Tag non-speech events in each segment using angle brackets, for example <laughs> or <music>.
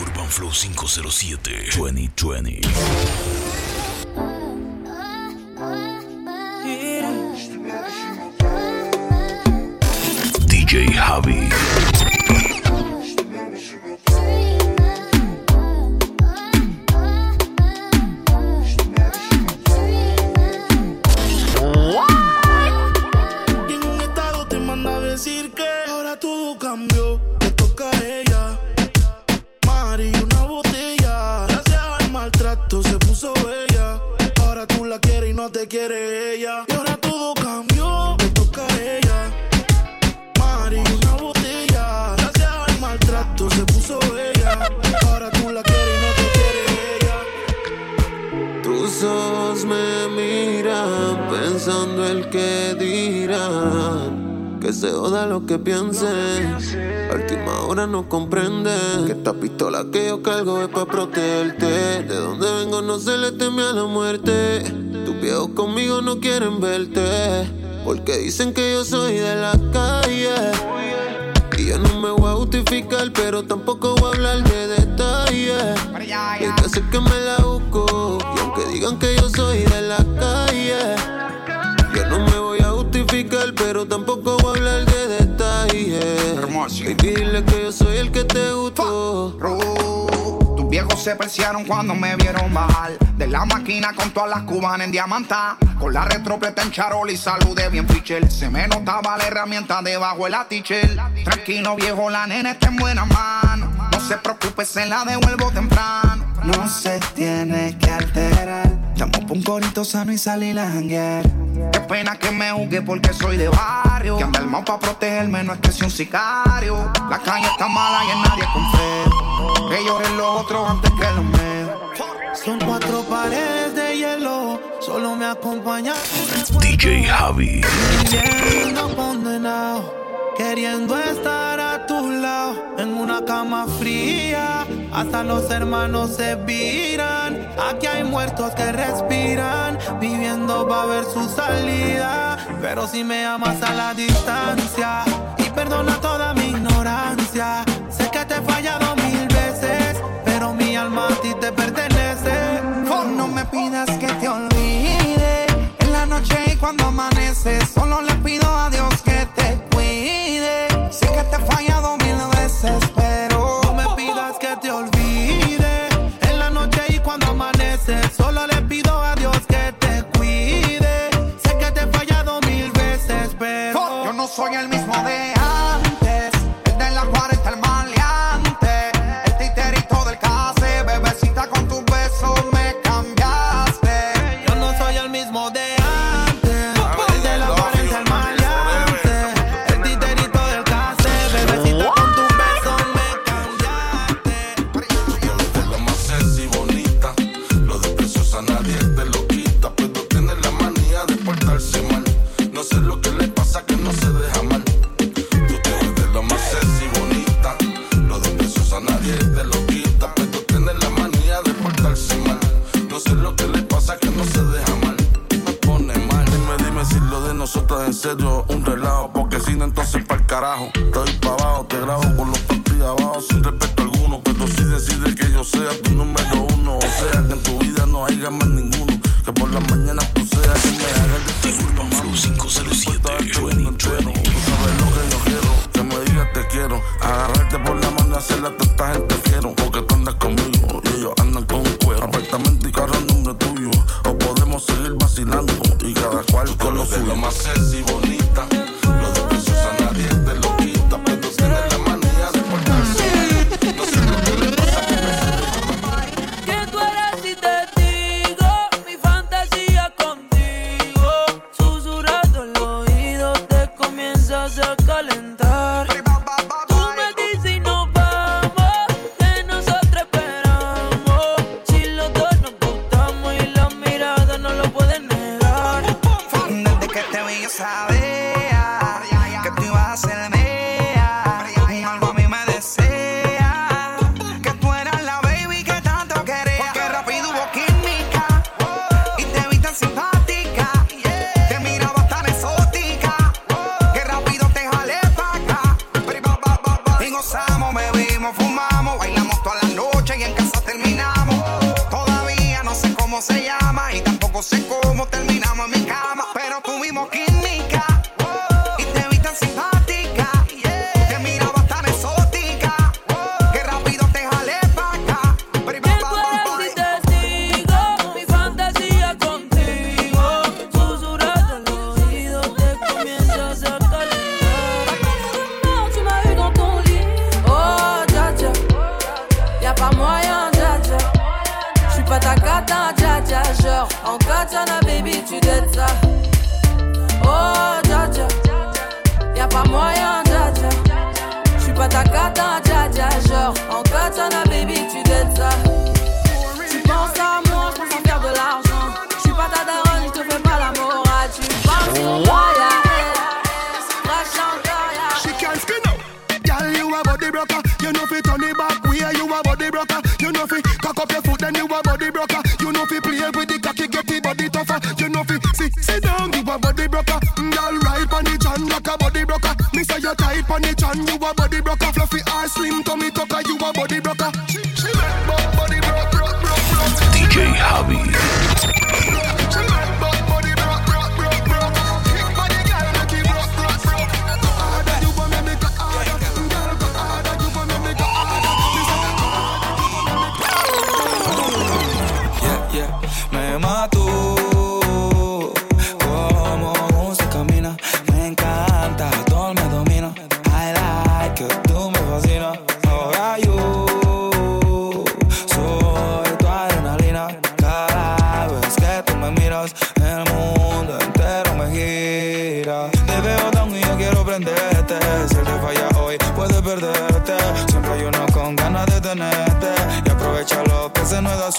Urban Flow 507 2020. DJ Javi. Y no te quiere ella. Y ahora todo cambió, te toca a ella. Mari, una botella. Gracias al maltrato se puso bella. Ahora tú la quieres y no te quiere ella. Tus ojos me miran pensando el que dirán. Que se joda lo que piensen. A última hora no comprenden que esta pistola que yo cargo es para protegerte. De donde vengo no se le teme a la muerte. Viejos conmigo no quieren verte. Porque dicen que yo soy de la calle. Y yo no me voy a justificar, pero tampoco voy a hablar de detalles. Y es que sé que me la busco. Y aunque digan que yo soy de la calle, yo no me voy a justificar, pero tampoco voy a hablar de detalles. Y dile que se preciaron cuando me vieron bajar De la máquina con todas las cubanas en diamanta. Con la retropleta en charol y saludé bien fichel Se me notaba la herramienta debajo el atichel Tranquilo viejo, la nena está en buena mano. No se preocupe, se la devuelvo temprano. No se tiene que alterar. Llamo pa' un corito sano y salir a janguear. Qué pena que me juzgue porque soy de barrio. Que anda el pa' protegerme, no es que sea un sicario. La calle está mala y en nadie confío Que lloren los otros antes que los míos Son cuatro paredes de hielo, solo me acompaña DJ Javi. Condenado, queriendo estar a tu lado, en una cama fría, hasta los hermanos se viran. Aquí hay muertos que respiran, viviendo va a ver su salida. Pero si me amas a la distancia y perdona toda mi ignorancia, sea tu número uno. O sea, que en tu comienzas a calentar. say, yeah. pas moyen, dja dja. J'suis pas ta cata, dja genre en katana. on the John, you a body broker. Fluffy ass, slim tummy tucker, you a body broker. She, she make body broke, broke, broke, broke. DJ Hobby.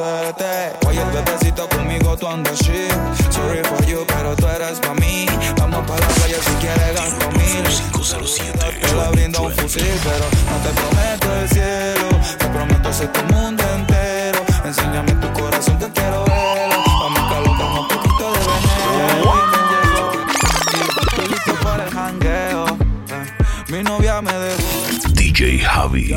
suerte. Oye, el bebecito conmigo tú andas shit. Sorry for you, pero tú eres pa' mí. Vamos pa' la playa si quieres gasto mil. Te la brindo un fusil, pero no te prometo el cielo. Te prometo ser tu mundo entero. Enséñame tu corazón, te quiero ver. Vamos a colocar un poquito de veneno. listo para el jangueo. Eh, mi novia me dejó. DJ Javi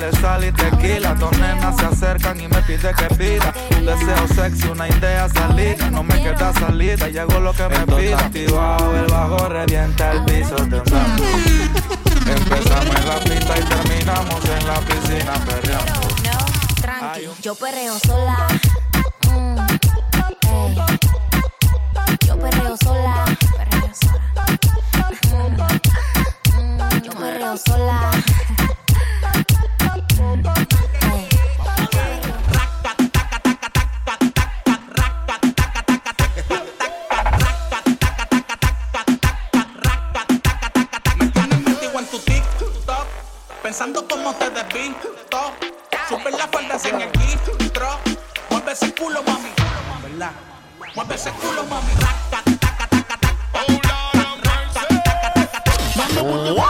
huele sal tequila. Dos nenas se acercan y me pide que pida. Un deseo sexy, una idea salida. No me queda salida, y hago lo que me pida. activado, el bajo revienta el piso. Empezamos en la pista y terminamos en la piscina perreando. Tranqui, yo perreo sola culo, mami. ¿Verdad? Mueve ese culo, mami. Racta, taca, taca, taca, taca, taca, taca, taca, taca, taca, taca,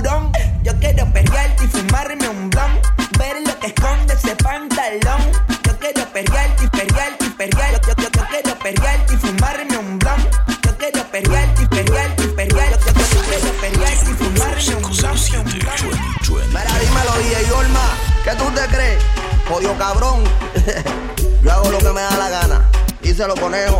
Yo quiero perrearte y fumarme un blunt. Ver lo que esconde ese pantalón. Yo quiero perrearte y perrearte y perrear. Yo, yo, yo, quiero perrearte y fumarme un blunt. Yo quiero perrearte y perrearte y perrear. Yo, yo, yo, yo quiero perrearte y fumarme un blunt. Mira, dímelo, DJ Olma, ¿qué tú te crees? Jodido cabrón. <laughs> Yo hago lo que me da la gana. Y se lo conejo.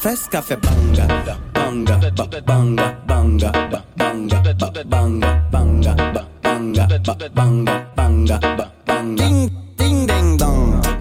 Fes fe banga, banga, banga, banga, banga, banga, banga, banga, banga, banga, banga, banga, banga, banga, banga,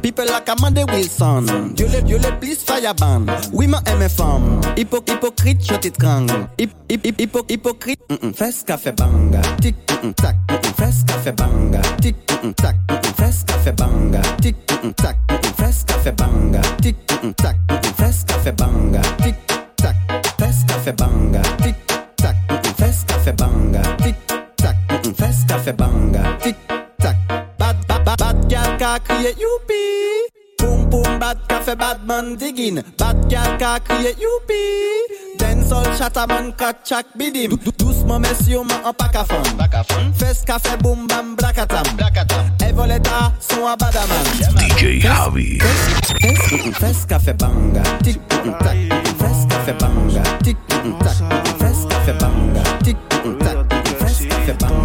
People like Amanda Wilson. Dieu le, Dieu le please fireban. Oui, ma aime femme. Hypo, hypocrite, je t'étrangle. Hip, hip, hip, hypo, hypocrite. Mm -mm. Fes café banga. Tic, mm -mm, tac, mm -mm. Fes café banga. Tic, mm -mm, tac, mm -mm. Fes café banga. Tic, mm -mm, tac, mm -mm. Fes café banga. Tic, mm -mm, tac, mm -mm. Fes café banga. Tic, tac, fes café banga. Tic, tac, mm -mm. Fes café banga. Tic, tac, mm -mm. Fes café banga. Tic, tac. Bad, bad, bad, bad gal ka crié youpi. Boom bad café bad man digging. Bad gal ka kriye youpi. Den sol chata man kat chak bidim Doucement messieurs man an pakafon Fes café boom bam blakatam Evoleta son abadaman DJ Javi. Fes café banga. Tik tak. Fes café banga. Tik tak. Fes café banga. Tik tak. Fes café banga.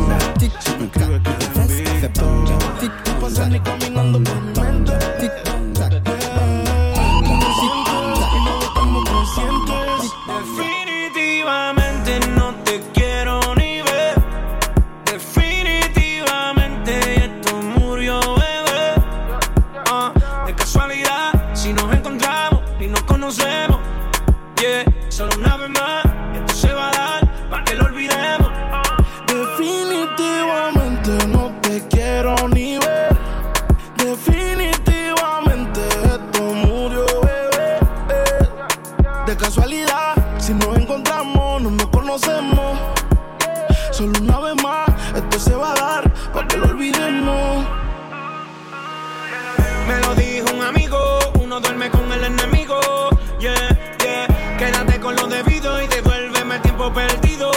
Va a dar para que lo olvidemos. Me lo dijo un amigo, uno duerme con el enemigo. Yeah, yeah. Quédate con lo debido y devuélveme el tiempo perdido.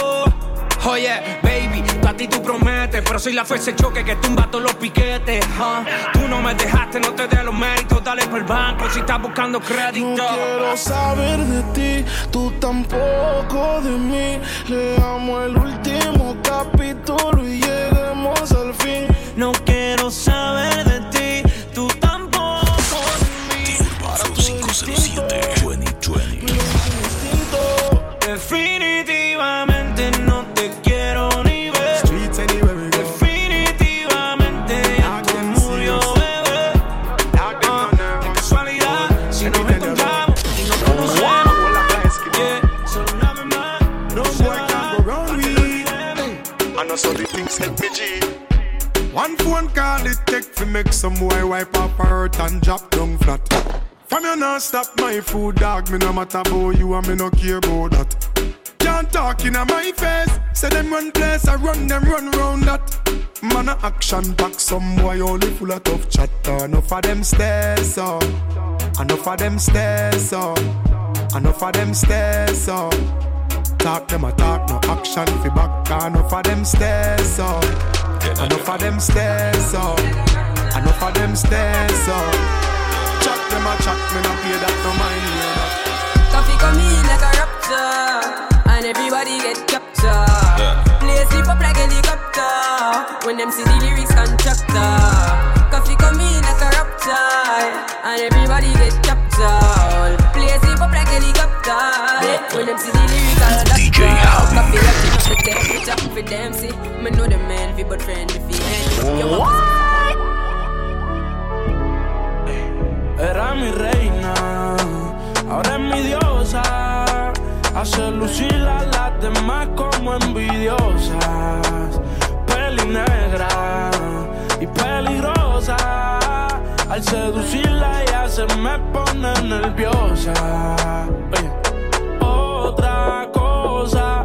Oye, baby, a ti tú prometes, pero soy la fuerza choque que tumba todos los piquetes. huh? Tú no me dejaste, no te dé los méritos, dale por el banco si estás buscando crédito. No quiero saber de ti, tú tampoco de mí. Leamos el último capítulo y No quiero saber stop my food dog, me no matter about you and me no care about that. Can't talk in my face. Say them run place, I run them run round that. Man a action back, some boy only full of tough chatter. Enough of them stairs up, enough of them stairs up, enough of them stairs up. Talk them a talk, no action fi back. Enough of them stairs up, enough of them stairs up, enough of them stairs up. Chat them a chat, me no pay that no mind me that. Coffee come in like a rapture, and everybody get captured. Play sleep up like helicopter when them see the lyrics constructor. Coffee come in like a rapture, and everybody get captured. Play sleep up like helicopter when them see the lyrics DJ Javi. Coffee up to the temperature for them see. Me know the man fi but friend fi end. You want Era mi reina, ahora es mi diosa. Hace lucir a las demás como envidiosas. Peli negra y peligrosa. Al seducirla ella se me pone nerviosa. Otra cosa,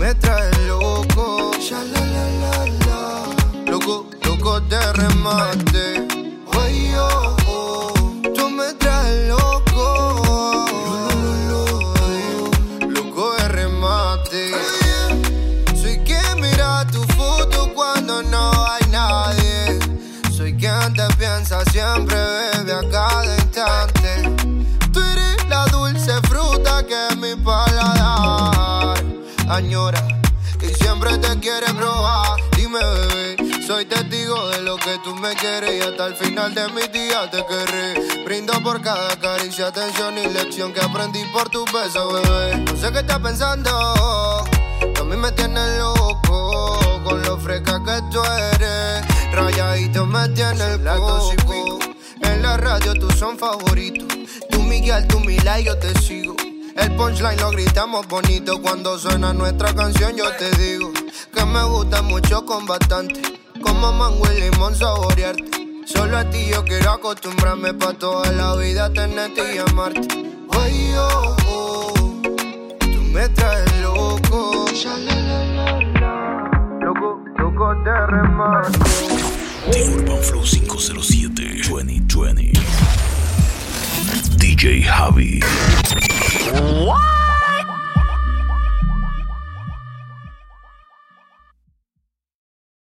me traes loco. Sha, la, la, la, la. Loco, loco de remate. Añora y siempre te quiere probar. Dime, bebé, soy testigo de lo que tú me quieres y hasta el final de mis días te querré. Brindo por cada caricia, atención y lección que aprendí por tu beso, bebé. No sé qué estás pensando, tú a mí me tienes loco con lo fresca que tú eres. Rayadito me tiene el coco. En la radio tú son favoritos. Tú Miguel, tú Mila y yo te sigo. El punchline lo gritamos bonito cuando suena nuestra canción. Yo te digo que me gusta mucho con bastante. Como mango y limón saborearte. Solo a ti yo quiero acostumbrarme pa' toda la vida tenerte y amarte. Ay, oh, oh, tú me traes loco. Sha, la, la, la, la. Loco, loco de remate. The Urban Flow 507 2020. DJ Javi. What?